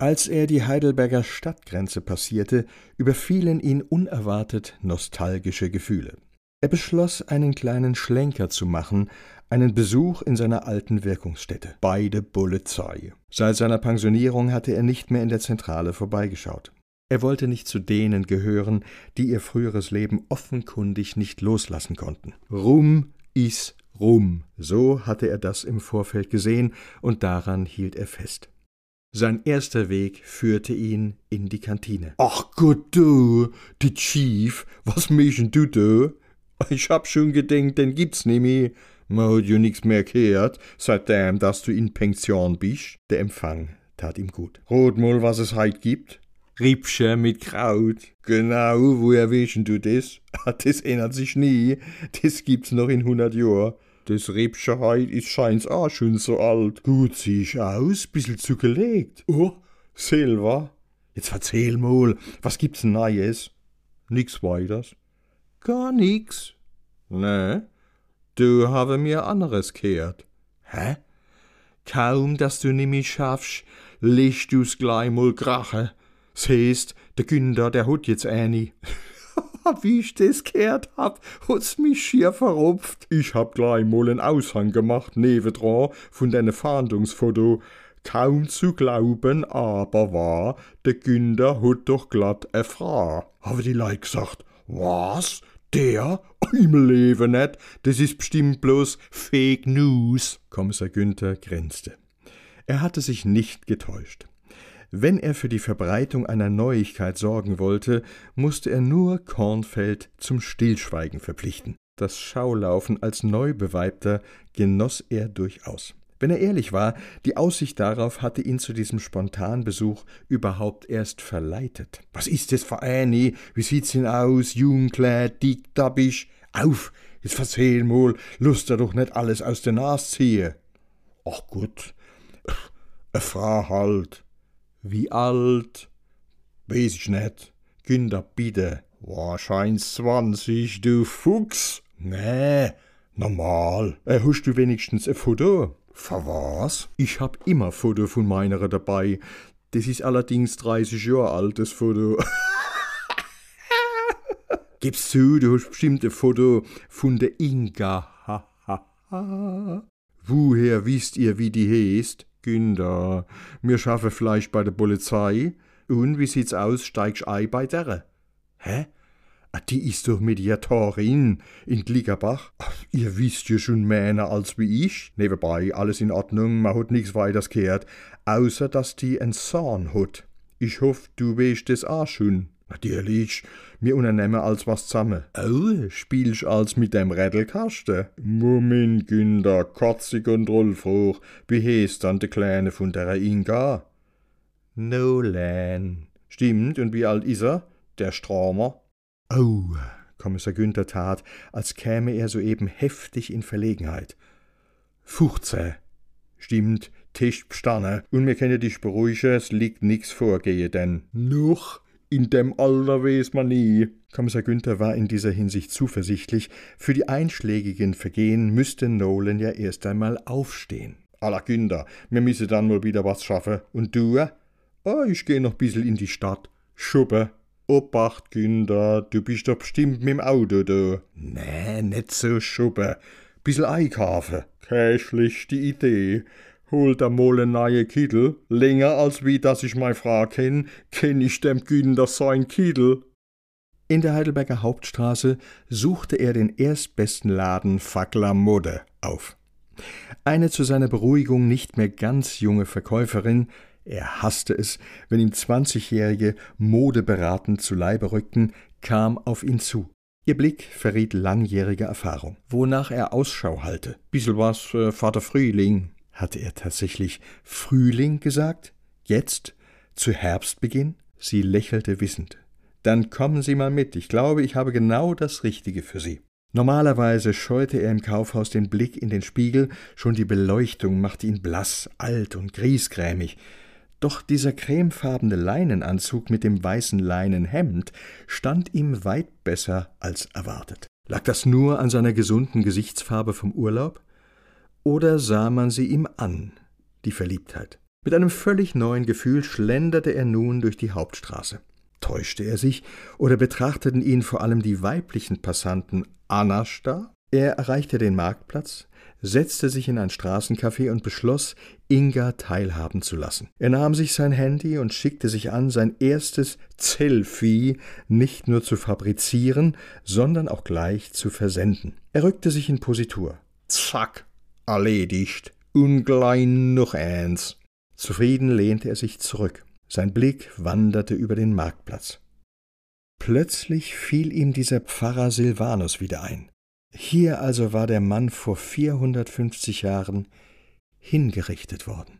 Als er die Heidelberger Stadtgrenze passierte, überfielen ihn unerwartet nostalgische Gefühle. Er beschloss, einen kleinen Schlenker zu machen, einen Besuch in seiner alten Wirkungsstätte, bei der Polizei. Seit seiner Pensionierung hatte er nicht mehr in der Zentrale vorbeigeschaut. Er wollte nicht zu denen gehören, die ihr früheres Leben offenkundig nicht loslassen konnten. Rum is Rum, so hatte er das im Vorfeld gesehen, und daran hielt er fest. Sein erster Weg führte ihn in die Kantine. Ach Gott, du, die Chief, was mischen du da? Ich hab schon gedenkt, den gibt's nimmer. Man hat ja nix mehr gehört, seitdem, dass du in Pension bist. Der Empfang tat ihm gut. Rot mal, was es heit gibt. Riebsche mit Kraut. Genau, woher wischen du das? Das ändert sich nie. Das gibt's noch in hundert Jahren. Das Riebsche heit ist scheins auch schon so alt. Gut sieh ich aus, bissel zugelegt. Oh, Silva. Jetzt erzähl mal, was gibt's Neues? Nix weiters. Gar nix. Ne, du habe mir anderes kehrt. Hä? Kaum, dass du nimmi schaffst, licht du's gleich mal krache. Seest, der Günder, der hut jetzt eine. Wie ich das gehört hab, hat's mich schier verrupft. Ich hab gleich mal einen Aushang gemacht, nebendran, von deine Fahndungsfoto. Kaum zu glauben, aber wahr, der Günder hat doch glatt e Frau. Habe die Leute gesagt, was? Der? Im Leben nicht. Das ist bestimmt bloß Fake News. Kommissar Günther grinste. Er hatte sich nicht getäuscht. Wenn er für die Verbreitung einer Neuigkeit sorgen wollte, musste er nur Kornfeld zum Stillschweigen verpflichten. Das Schaulaufen als Neubeweibter genoss er durchaus. Wenn er ehrlich war, die Aussicht darauf hatte ihn zu diesem Spontanbesuch überhaupt erst verleitet. Was ist das für eine? Wie sieht's denn aus? Jungkleid, dick, dabbisch? Auf, jetzt verzähl mal, lust er doch nicht alles aus der Nase ziehen. Ach gut, a Frau halt. Wie alt? Weiß ich nicht. Kinder, bitte. Wahrscheinlich zwanzig, du Fuchs. Nee, normal. Äh, hast du wenigstens ein Foto? Für was? Ich hab immer Foto von meiner dabei. Das ist allerdings 30 Jahre altes Foto. Gib's zu, du hast bestimmt ein Foto von der Inga. Woher wisst ihr, wie die heißt? Günder, mir schaffe Fleisch bei der Polizei. Und wie sieht's aus, steigst ei bei derre? Hä? Ah, die ist doch Mediatorin in Glickerbach. Ihr wisst ja schon mehr als wie ich. Nebenbei, alles in Ordnung, man hat nichts weiters gehört, außer dass die en Sohn hat. Ich hoff, du weißt es auch schon. Natürlich, mir unternehmen als was zusammen. Oh, spielst als mit dem Rädelkasten? Moment, Günder, kotzig und rollfroh. Wie heißt dann der Kleine von der Inga? Nolan. Stimmt, und wie alt ist er? Der Stromer? Oh, Kommissar Günther tat, als käme er soeben heftig in Verlegenheit. Fuchze. Stimmt, Tisch bestanden. Und mir können dich beruhigen, es liegt nix vorgehe, denn. Noch? In dem Alter weiß man nie. Kommissar Günther war in dieser Hinsicht zuversichtlich. Für die einschlägigen Vergehen müsste Nolan ja erst einmal aufstehen. Aller Günther, mir müsse dann mal wieder was schaffen. Und du? Oh, ich geh noch bissel in die Stadt. Schuppe. Obacht, Günther, du bist doch bestimmt mit dem Auto da. Nee, net so Schuppe. Bissel einkaufen. Keine schlechte Idee holt er mal en neue Kittel. Länger als wie dass ich mei Frau kenn, kenn ich dem Günther sein Kittel. In der Heidelberger Hauptstraße suchte er den erstbesten Laden Fackler Mode auf. Eine zu seiner Beruhigung nicht mehr ganz junge Verkäuferin, er hasste es, wenn ihm zwanzigjährige modeberatend zu Leibe rückten, kam auf ihn zu. Ihr Blick verriet langjährige Erfahrung, wonach er Ausschau halte. Bissel was, äh, Vater Frühling, hatte er tatsächlich Frühling gesagt? Jetzt? Zu Herbstbeginn? Sie lächelte wissend. Dann kommen Sie mal mit. Ich glaube, ich habe genau das Richtige für Sie. Normalerweise scheute er im Kaufhaus den Blick in den Spiegel, schon die Beleuchtung machte ihn blass, alt und griesgrämig. Doch dieser cremefarbene Leinenanzug mit dem weißen Leinenhemd stand ihm weit besser als erwartet. Lag das nur an seiner gesunden Gesichtsfarbe vom Urlaub? Oder sah man sie ihm an, die Verliebtheit? Mit einem völlig neuen Gefühl schlenderte er nun durch die Hauptstraße. Täuschte er sich, oder betrachteten ihn vor allem die weiblichen Passanten Anasta? Er erreichte den Marktplatz, setzte sich in ein Straßencafé und beschloss, Inga teilhaben zu lassen. Er nahm sich sein Handy und schickte sich an, sein erstes Selfie nicht nur zu fabrizieren, sondern auch gleich zu versenden. Er rückte sich in Positur. Zack, erledigt. Unglein noch eins. Zufrieden lehnte er sich zurück. Sein Blick wanderte über den Marktplatz. Plötzlich fiel ihm dieser Pfarrer Silvanus wieder ein. Hier also war der Mann vor vierhundertfünfzig Jahren hingerichtet worden.